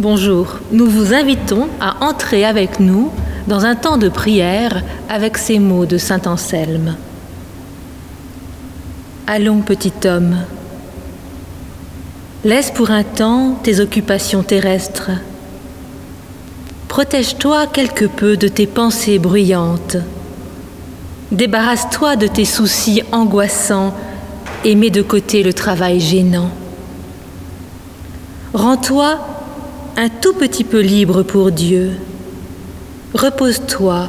Bonjour, nous vous invitons à entrer avec nous dans un temps de prière avec ces mots de Saint Anselme. Allons, petit homme, laisse pour un temps tes occupations terrestres. Protège-toi quelque peu de tes pensées bruyantes. Débarrasse-toi de tes soucis angoissants et mets de côté le travail gênant. Rends-toi un tout petit peu libre pour Dieu. Repose-toi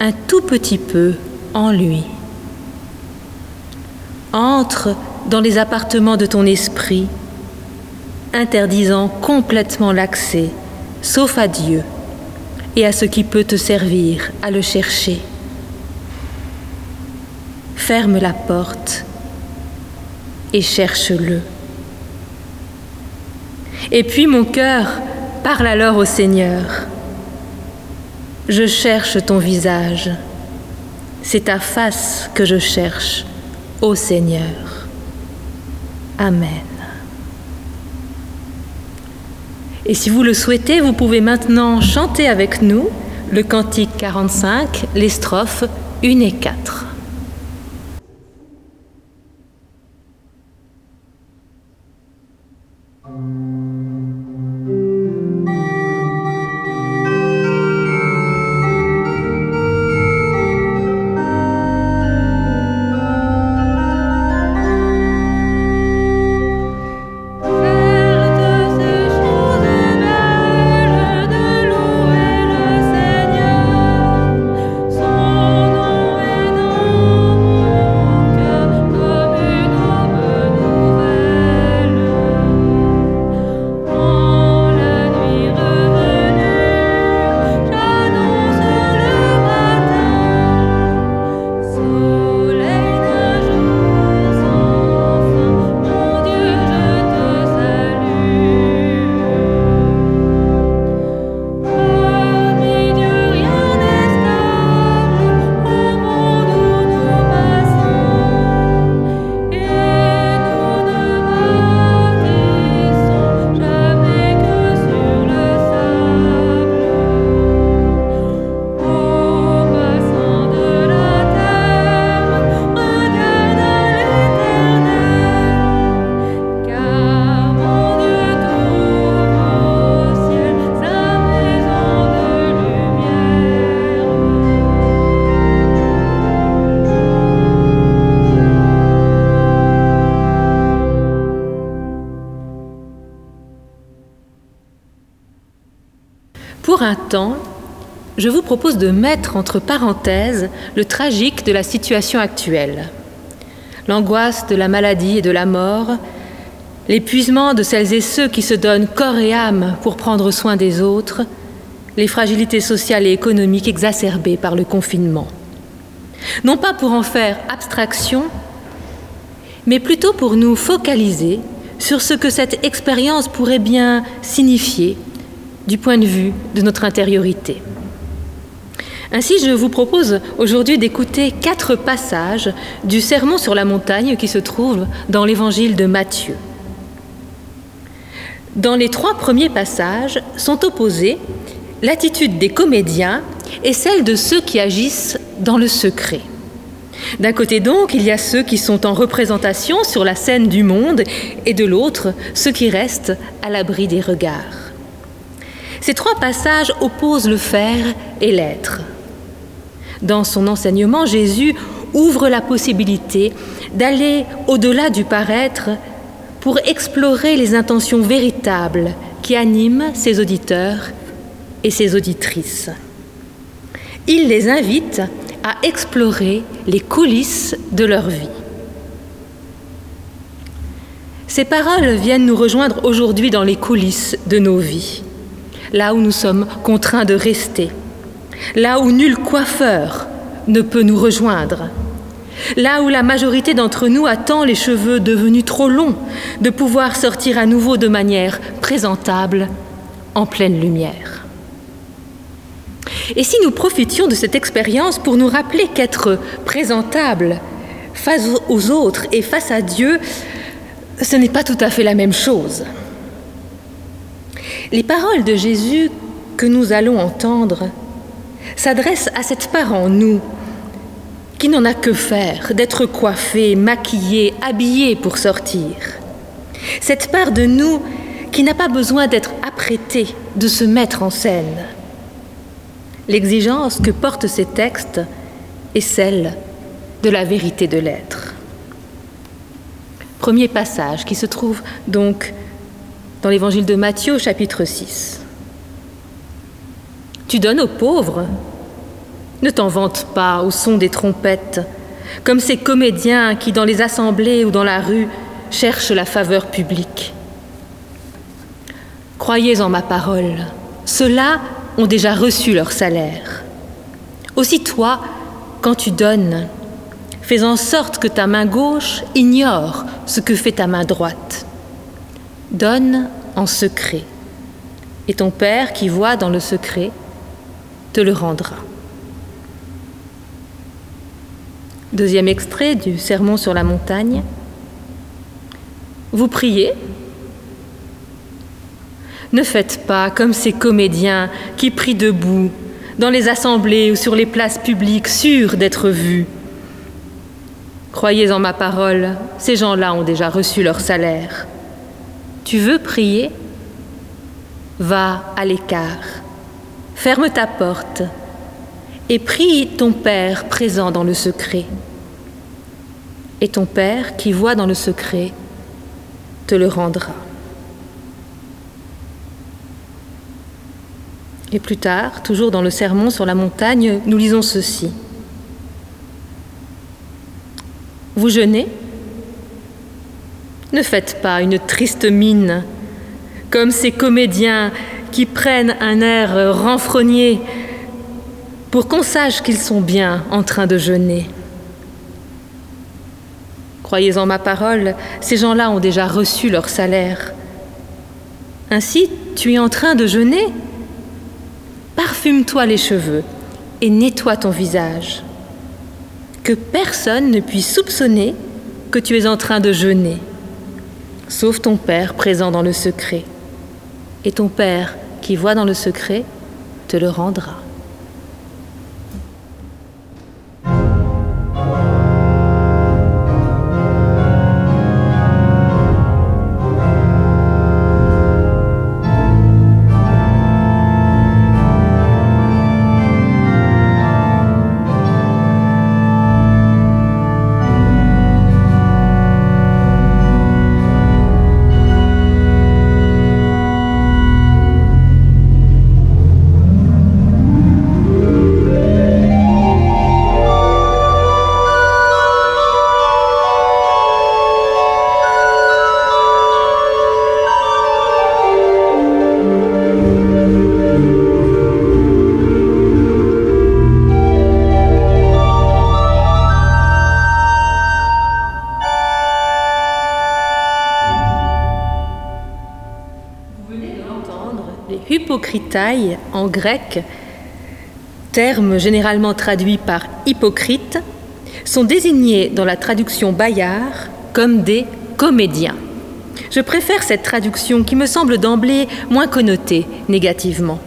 un tout petit peu en lui. Entre dans les appartements de ton esprit, interdisant complètement l'accès, sauf à Dieu et à ce qui peut te servir à le chercher. Ferme la porte et cherche-le. Et puis mon cœur, parle alors au Seigneur. Je cherche ton visage. C'est ta face que je cherche, ô Seigneur. Amen. Et si vous le souhaitez, vous pouvez maintenant chanter avec nous le cantique 45, les strophes 1 et 4. Pour un temps, je vous propose de mettre entre parenthèses le tragique de la situation actuelle. L'angoisse de la maladie et de la mort, l'épuisement de celles et ceux qui se donnent corps et âme pour prendre soin des autres, les fragilités sociales et économiques exacerbées par le confinement. Non pas pour en faire abstraction, mais plutôt pour nous focaliser sur ce que cette expérience pourrait bien signifier du point de vue de notre intériorité. Ainsi, je vous propose aujourd'hui d'écouter quatre passages du Sermon sur la montagne qui se trouve dans l'évangile de Matthieu. Dans les trois premiers passages sont opposés l'attitude des comédiens et celle de ceux qui agissent dans le secret. D'un côté donc, il y a ceux qui sont en représentation sur la scène du monde et de l'autre, ceux qui restent à l'abri des regards. Ces trois passages opposent le faire et l'être. Dans son enseignement, Jésus ouvre la possibilité d'aller au-delà du paraître pour explorer les intentions véritables qui animent ses auditeurs et ses auditrices. Il les invite à explorer les coulisses de leur vie. Ces paroles viennent nous rejoindre aujourd'hui dans les coulisses de nos vies là où nous sommes contraints de rester, là où nul coiffeur ne peut nous rejoindre, là où la majorité d'entre nous attend les cheveux devenus trop longs de pouvoir sortir à nouveau de manière présentable en pleine lumière. Et si nous profitions de cette expérience pour nous rappeler qu'être présentable face aux autres et face à Dieu, ce n'est pas tout à fait la même chose. Les paroles de Jésus que nous allons entendre s'adressent à cette part en nous qui n'en a que faire d'être coiffée, maquillée, habillée pour sortir. Cette part de nous qui n'a pas besoin d'être apprêtée, de se mettre en scène. L'exigence que portent ces textes est celle de la vérité de l'être. Premier passage qui se trouve donc dans l'évangile de Matthieu chapitre 6. Tu donnes aux pauvres, ne t'en vante pas au son des trompettes, comme ces comédiens qui, dans les assemblées ou dans la rue, cherchent la faveur publique. Croyez en ma parole, ceux-là ont déjà reçu leur salaire. Aussi toi, quand tu donnes, fais en sorte que ta main gauche ignore ce que fait ta main droite. Donne en secret, et ton Père qui voit dans le secret te le rendra. Deuxième extrait du Sermon sur la montagne. Vous priez Ne faites pas comme ces comédiens qui prient debout dans les assemblées ou sur les places publiques, sûrs d'être vus. Croyez en ma parole, ces gens-là ont déjà reçu leur salaire. Tu veux prier? Va à l'écart, ferme ta porte et prie ton Père présent dans le secret. Et ton Père qui voit dans le secret te le rendra. Et plus tard, toujours dans le sermon sur la montagne, nous lisons ceci. Vous jeûnez? Ne faites pas une triste mine, comme ces comédiens qui prennent un air renfrogné pour qu'on sache qu'ils sont bien en train de jeûner. Croyez en ma parole, ces gens-là ont déjà reçu leur salaire. Ainsi, tu es en train de jeûner? Parfume-toi les cheveux et nettoie ton visage. Que personne ne puisse soupçonner que tu es en train de jeûner, sauf ton Père présent dans le secret. Et ton Père qui voit dans le secret te le rendra. En grec, terme généralement traduit par hypocrite, sont désignés dans la traduction Bayard comme des comédiens. Je préfère cette traduction qui me semble d'emblée moins connotée négativement.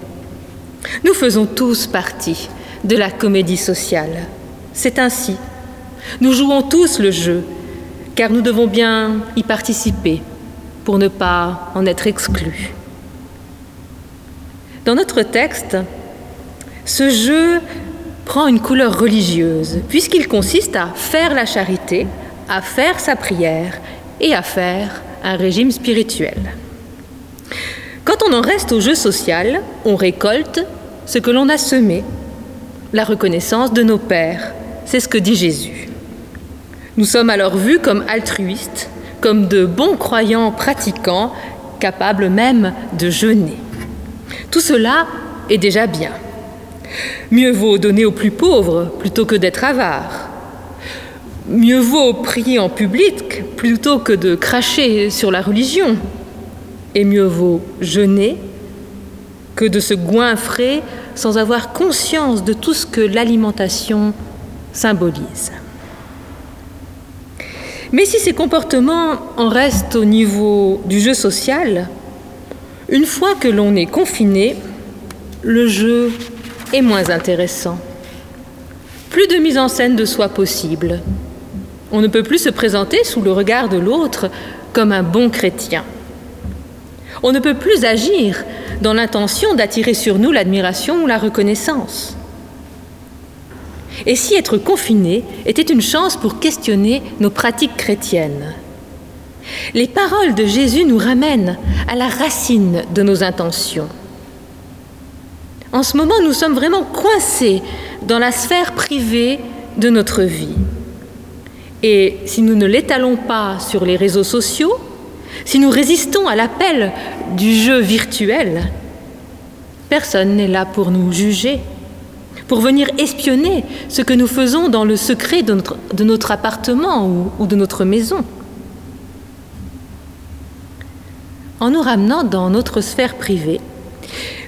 Nous faisons tous partie de la comédie sociale. C'est ainsi. Nous jouons tous le jeu, car nous devons bien y participer pour ne pas en être exclus. Dans notre texte, ce jeu prend une couleur religieuse, puisqu'il consiste à faire la charité, à faire sa prière et à faire un régime spirituel. Quand on en reste au jeu social, on récolte ce que l'on a semé, la reconnaissance de nos pères, c'est ce que dit Jésus. Nous sommes alors vus comme altruistes, comme de bons croyants pratiquants, capables même de jeûner. Tout cela est déjà bien. Mieux vaut donner aux plus pauvres plutôt que d'être avare. Mieux vaut prier en public plutôt que de cracher sur la religion. Et mieux vaut jeûner que de se goinfrer sans avoir conscience de tout ce que l'alimentation symbolise. Mais si ces comportements en restent au niveau du jeu social, Une fois que l'on est confiné, le jeu est moins intéressant. Plus de mise en scène de soi possible. On ne peut plus se présenter sous le regard de l'autre comme un bon chrétien. On ne peut plus agir dans l'intention d'attirer sur nous l'admiration ou la reconnaissance. Et si être confiné était une chance pour questionner nos pratiques chrétiennes? Les paroles de Jésus nous ramènent à la racine de nos intentions. En ce moment, nous sommes vraiment coincés dans la sphère privée de notre vie. Et si nous ne l'étalons pas sur les réseaux sociaux, si nous résistons à l'appel du jeu virtuel, personne n'est là pour nous juger, pour venir espionner ce que nous faisons dans le secret de notre, appartement ou de notre maison. En nous ramenant dans notre sphère privée,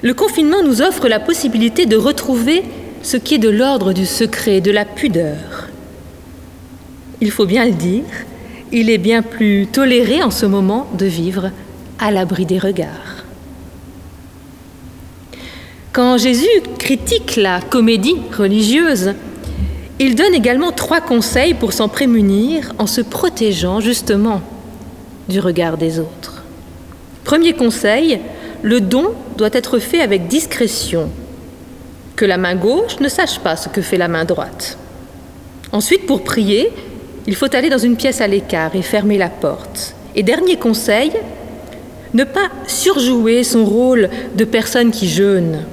le confinement nous offre la possibilité de retrouver ce qui est de l'ordre du secret, de la pudeur, il faut bien le dire, il est bien plus toléré en ce moment de vivre à l'abri des regards. Quand Jésus critique la comédie religieuse, il donne également trois conseils pour s'en prémunir en se protégeant justement du regard des autres. Premier conseil, le don doit être fait avec discrétion, que la main gauche ne sache pas ce que fait la main droite. Ensuite, pour prier, il faut aller dans une pièce à l'écart et fermer la porte. Et dernier conseil, ne pas surjouer son rôle de personne qui jeûne.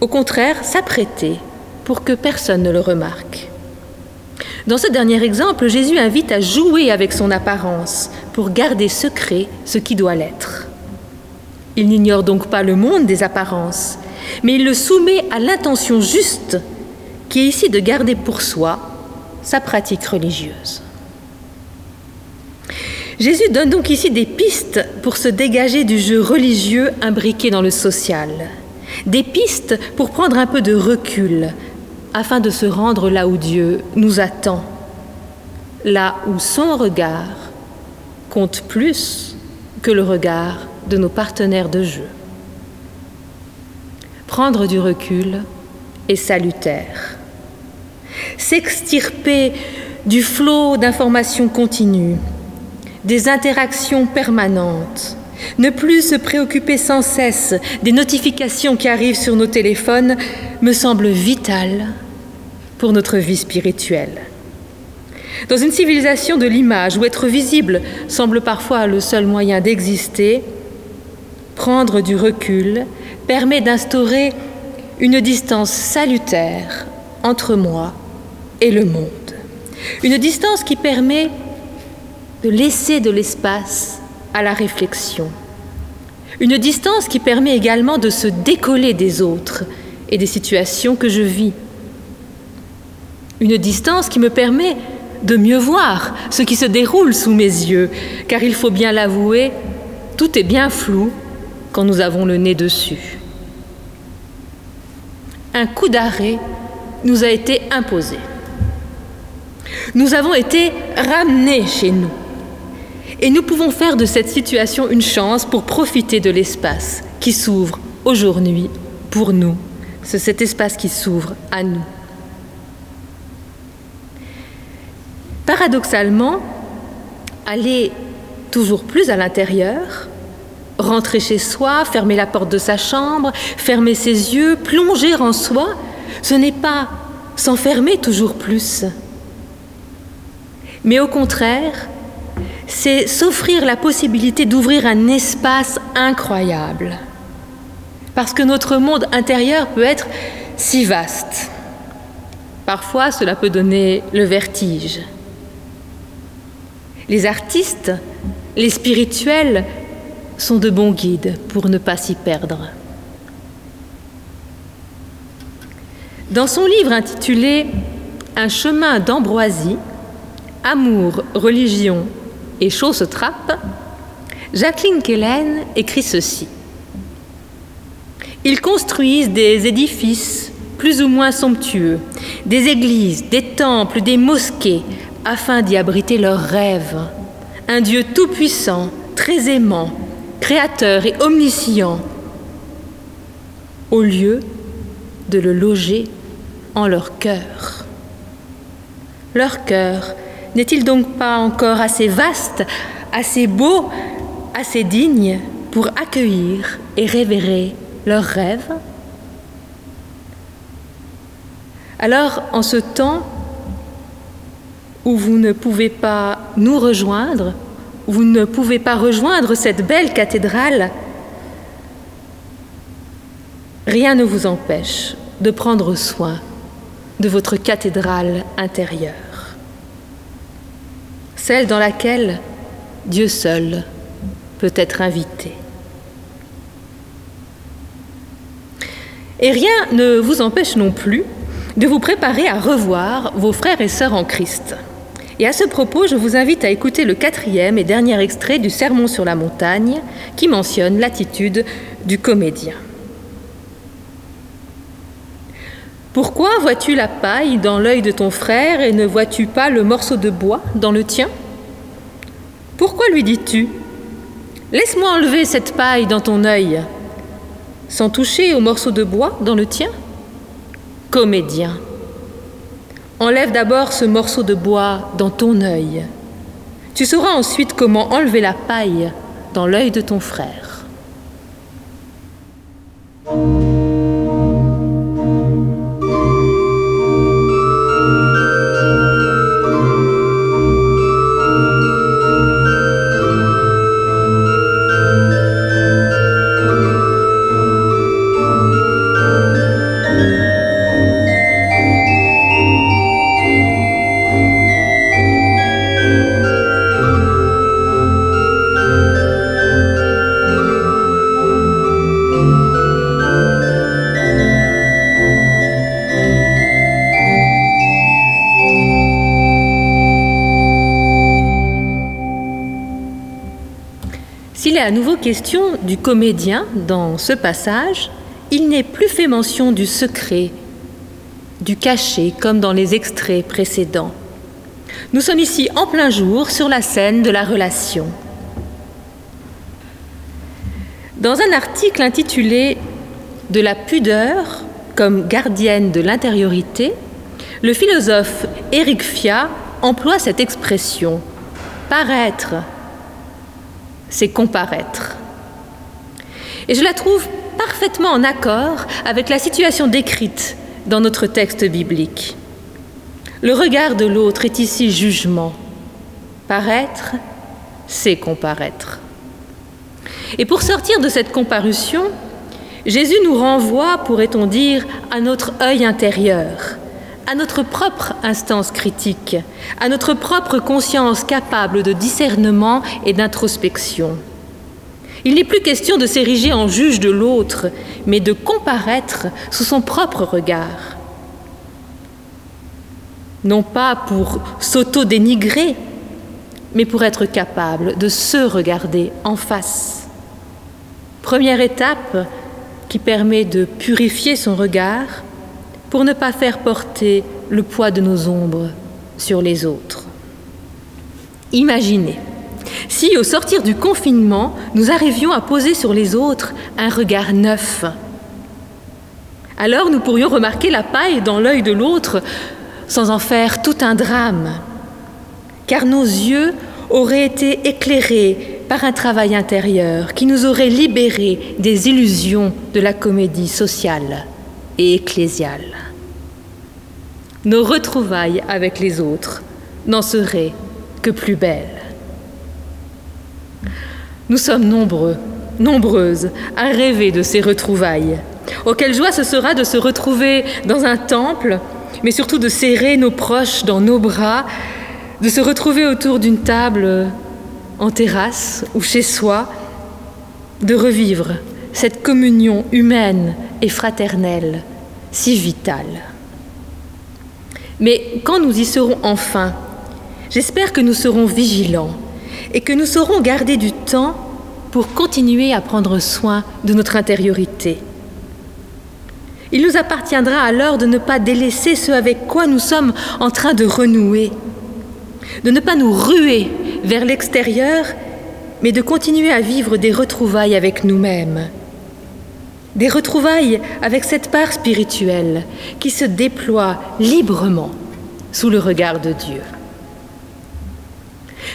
Au contraire, s'apprêter pour que personne ne le remarque. Dans ce dernier exemple, Jésus invite à jouer avec son apparence pour garder secret ce qui doit l'être. Il n'ignore donc pas le monde des apparences, mais il le soumet à l'intention juste qui est ici de garder pour soi sa pratique religieuse. Jésus donne donc ici des pistes pour se dégager du jeu religieux imbriqué dans le social, des pistes pour prendre un peu de recul afin de se rendre là où Dieu nous attend, là où son regard compte plus que le regard de nos partenaires de jeu. Prendre du recul est salutaire s'extirper du flot d'informations continues, des interactions permanentes, ne plus se préoccuper sans cesse des notifications qui arrivent sur nos téléphones me semble vital pour notre vie spirituelle. Dans une civilisation de l'image où être visible semble parfois le seul moyen d'exister, prendre du recul permet d'instaurer une distance salutaire entre moi et le monde. Une distance qui permet de laisser de l'espace à la réflexion. Une distance qui permet également de se décoller des autres et des situations que je vis. Une distance qui me permet de mieux voir ce qui se déroule sous mes yeux, car il faut bien l'avouer, tout est bien flou quand nous avons le nez dessus. Un coup d'arrêt nous a été imposé. Nous avons été ramenés chez nous. Et nous pouvons faire de cette situation une chance pour profiter de l'espace qui s'ouvre aujourd'hui pour nous. C'est cet espace qui s'ouvre à nous. Paradoxalement, aller toujours plus à l'intérieur, rentrer chez soi, fermer la porte de sa chambre, fermer ses yeux, plonger en soi, ce n'est pas s'enfermer toujours plus, mais au contraire, c'est s'offrir la possibilité d'ouvrir un espace incroyable. Parce que notre monde intérieur peut être si vaste. Parfois, cela peut donner le vertige. Les artistes, les spirituels sont de bons guides pour ne pas s'y perdre. Dans son livre intitulé Un chemin d'ambroisie, Amour, religion et chausse trappe, Jacqueline Kellen écrit ceci. Ils construisent des édifices plus ou moins somptueux, des églises, des temples, des mosquées, afin d'y abriter leurs rêves. Un Dieu tout-puissant, très aimant, créateur et omniscient, au lieu de le loger en leur cœur. Leur cœur n'est-il donc pas encore assez vaste, assez beau, assez digne pour accueillir et révérer leurs rêves? Alors, en ce temps où vous ne pouvez pas nous rejoindre, vous ne pouvez pas rejoindre cette belle cathédrale, rien ne vous empêche de prendre soin de votre cathédrale intérieure, celle dans laquelle Dieu seul peut être invité. Et rien ne vous empêche non plus de vous préparer à revoir vos frères et sœurs en Christ. Et à ce propos, je vous invite à écouter le quatrième et dernier extrait du Sermon sur la montagne qui mentionne l'attitude du comédien. Pourquoi vois-tu la paille dans l'œil de ton frère et ne vois-tu pas le morceau de bois dans le tien? Pourquoi lui dis-tu Laisse-moi enlever cette paille dans ton œil, sans toucher au morceau de bois dans le tien? Comédien, enlève d'abord ce morceau de bois dans ton œil. Tu sauras ensuite comment enlever la paille dans l'œil de ton frère. À nouveau question du comédien dans ce passage, il n'est plus fait mention du secret, du cachet, comme dans les extraits précédents. Nous sommes ici en plein jour sur la scène de la relation. Dans un article intitulé De la pudeur comme gardienne de l'intériorité, le philosophe Éric Fia emploie cette expression paraître c'est comparaître. Et je la trouve parfaitement en accord avec la situation décrite dans notre texte biblique. Le regard de l'autre est ici jugement. Paraître, c'est comparaître. Et pour sortir de cette comparution, Jésus nous renvoie, pourrait-on dire, à notre œil intérieur, à notre propre instance critique, à notre propre conscience capable de discernement et d'introspection. Il n'est plus question de s'ériger en juge de l'autre, mais de comparaître sous son propre regard. Non pas pour s'auto-dénigrer, mais pour être capable de se regarder en face. Première étape qui permet de purifier son regard pour ne pas faire porter le poids de nos ombres sur les autres. Imaginez si, au sortir du confinement, nous arrivions à poser sur les autres un regard neuf. Alors nous pourrions remarquer la paille dans l'œil de l'autre sans en faire tout un drame, car nos yeux auraient été éclairés par un travail intérieur qui nous aurait libérés des illusions de la comédie sociale et ecclésiale. Nos retrouvailles avec les autres n'en seraient que plus belles. Nous sommes nombreux, nombreuses, à rêver de ces retrouvailles. Oh, quelle joie ce sera de se retrouver dans un temple, mais surtout de serrer nos proches dans nos bras, de se retrouver autour d'une table en terrasse ou chez soi, de revivre cette communion humaine et fraternelle si vitale. Mais quand nous y serons enfin, j'espère que nous serons vigilants et que nous saurons garder du temps pour continuer à prendre soin de notre intériorité. Il nous appartiendra alors de ne pas délaisser ce avec quoi nous sommes en train de renouer, de ne pas nous ruer vers l'extérieur mais de continuer à vivre des retrouvailles avec nous-mêmes, des retrouvailles avec cette part spirituelle qui se déploie librement sous le regard de Dieu.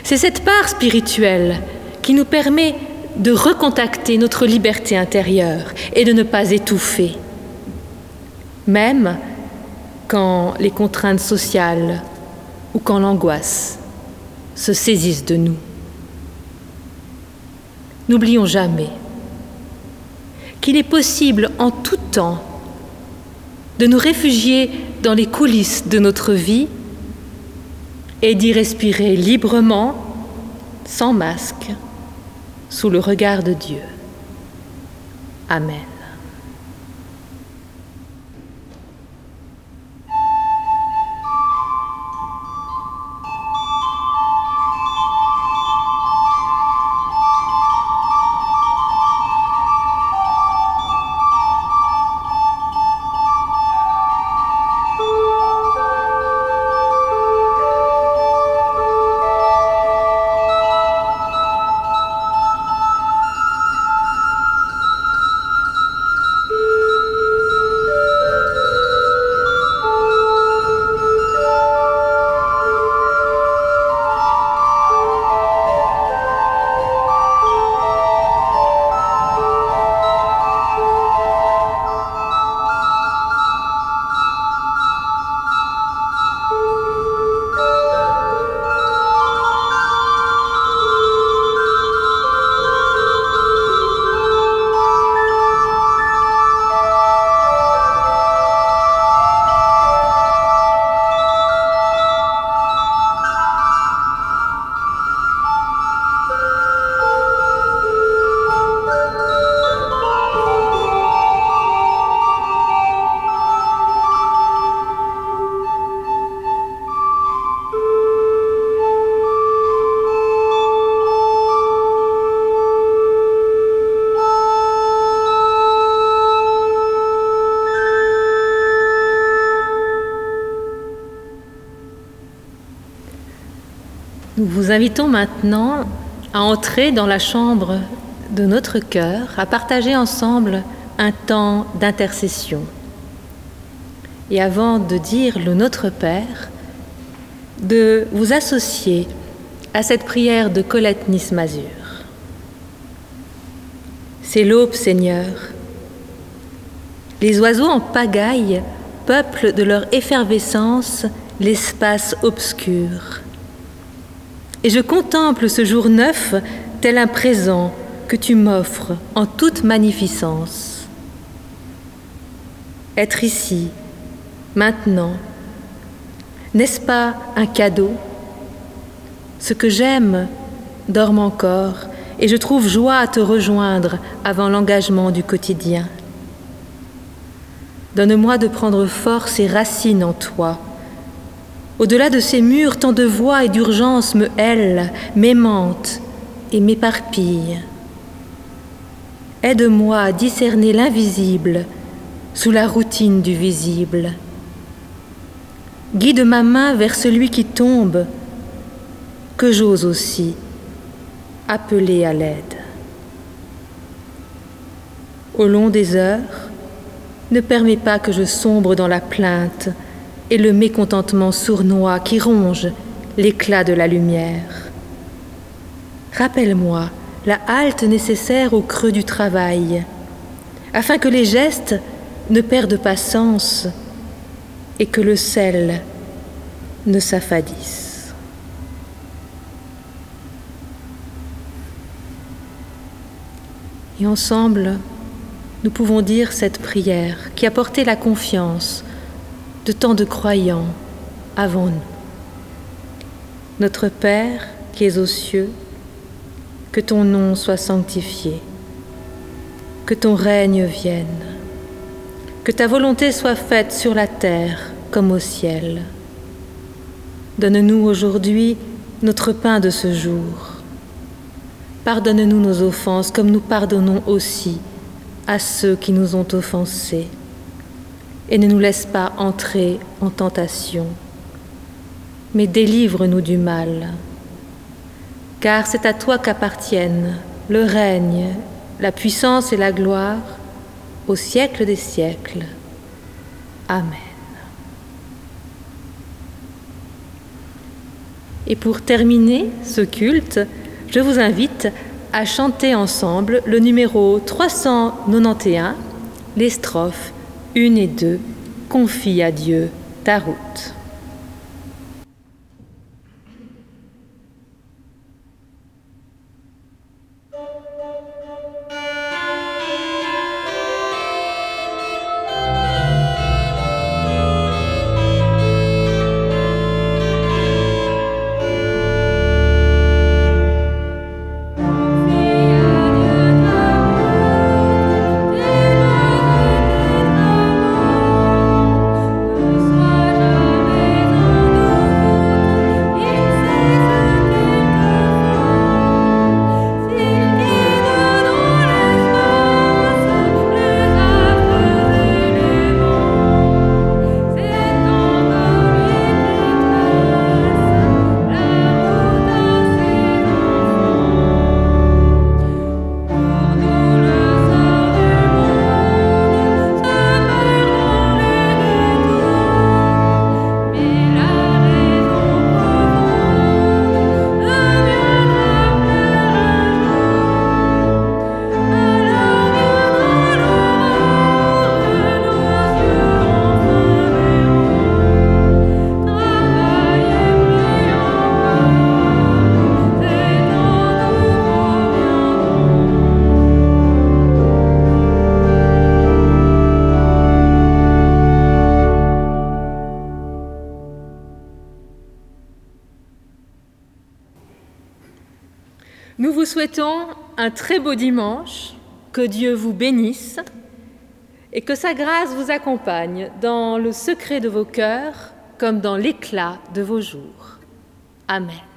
C'est cette part spirituelle qui nous permet de recontacter notre liberté intérieure et de ne pas étouffer, même quand les contraintes sociales ou quand l'angoisse se saisissent de nous. N'oublions jamais qu'il est possible en tout temps de nous réfugier dans les coulisses de notre vie et d'y respirer librement, sans masque, sous le regard de Dieu. Amen. Nous vous invitons maintenant à entrer dans la chambre de notre cœur, à partager ensemble un temps d'intercession. Et avant de dire le Notre Père, de vous associer à cette prière de Colette Nismazur. C'est l'aube, Seigneur. Les oiseaux en pagaille peuplent de leur effervescence l'espace obscur. Et je contemple ce jour neuf tel un présent que tu m'offres en toute magnificence. Être ici, maintenant, n'est-ce pas un cadeau? Ce que j'aime dorme encore et je trouve joie à te rejoindre avant l'engagement du quotidien. Donne-moi de prendre force et racine en toi au-delà de ces murs, tant de voix et d'urgence me hèlent, m'aimantent et m'éparpillent. Aide-moi à discerner l'invisible sous la routine du visible. Guide ma main vers celui qui tombe, que j'ose aussi appeler à l'aide. Au long des heures, ne permets pas que je sombre dans la plainte, et le mécontentement sournois qui ronge l'éclat de la lumière. Rappelle-moi la halte nécessaire au creux du travail, afin que les gestes ne perdent pas sens et que le sel ne s'affadisse. Et ensemble, nous pouvons dire cette prière qui a porté la confiance de tant de croyants avant nous. Notre Père qui es aux cieux, que ton nom soit sanctifié, que ton règne vienne, que ta volonté soit faite sur la terre comme au ciel. Donne-nous aujourd'hui notre pain de ce jour. Pardonne-nous nos offenses comme nous pardonnons aussi à ceux qui nous ont offensés et ne nous laisse pas entrer en tentation, mais délivre-nous du mal. car c'est à toi qu'appartiennent le règne, la puissance et la gloire au siècle des siècles. Amen. Et pour terminer ce culte, je vous invite à chanter ensemble le numéro 391, les strophes 1 et 2, Confie à Dieu ta route. Un très beau dimanche, que Dieu vous bénisse et que sa grâce vous accompagne dans le secret de vos cœurs comme dans l'éclat de vos jours. Amen.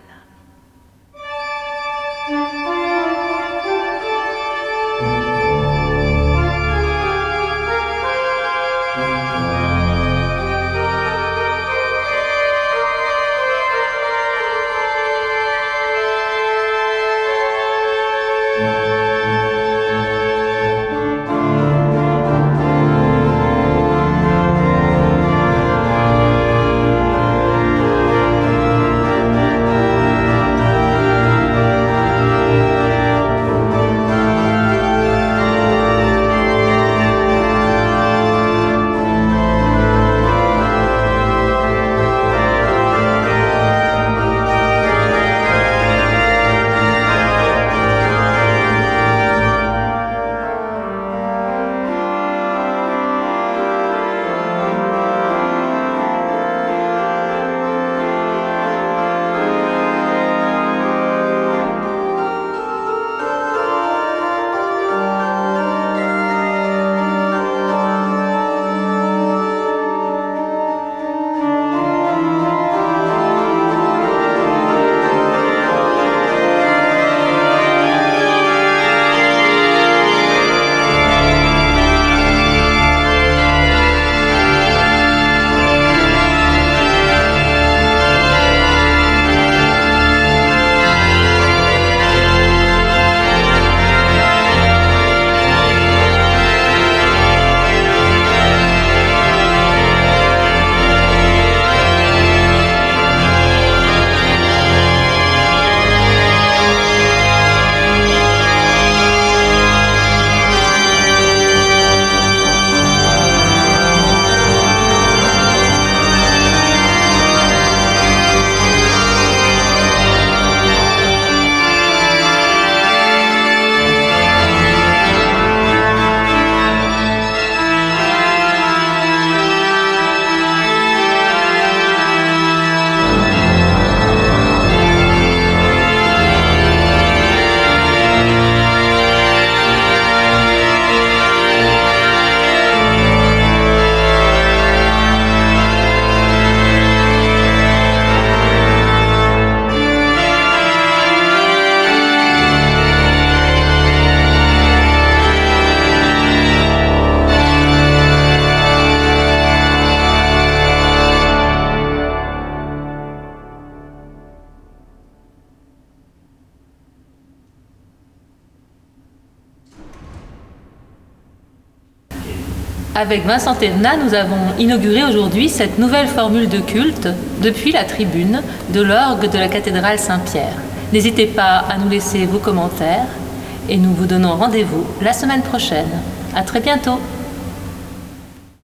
Avec Vincent Thévenat, nous avons inauguré aujourd'hui cette nouvelle formule de culte depuis la tribune de l'orgue de la cathédrale Saint-Pierre. N'hésitez pas à nous laisser vos commentaires et nous vous donnons rendez-vous la semaine prochaine. À très bientôt!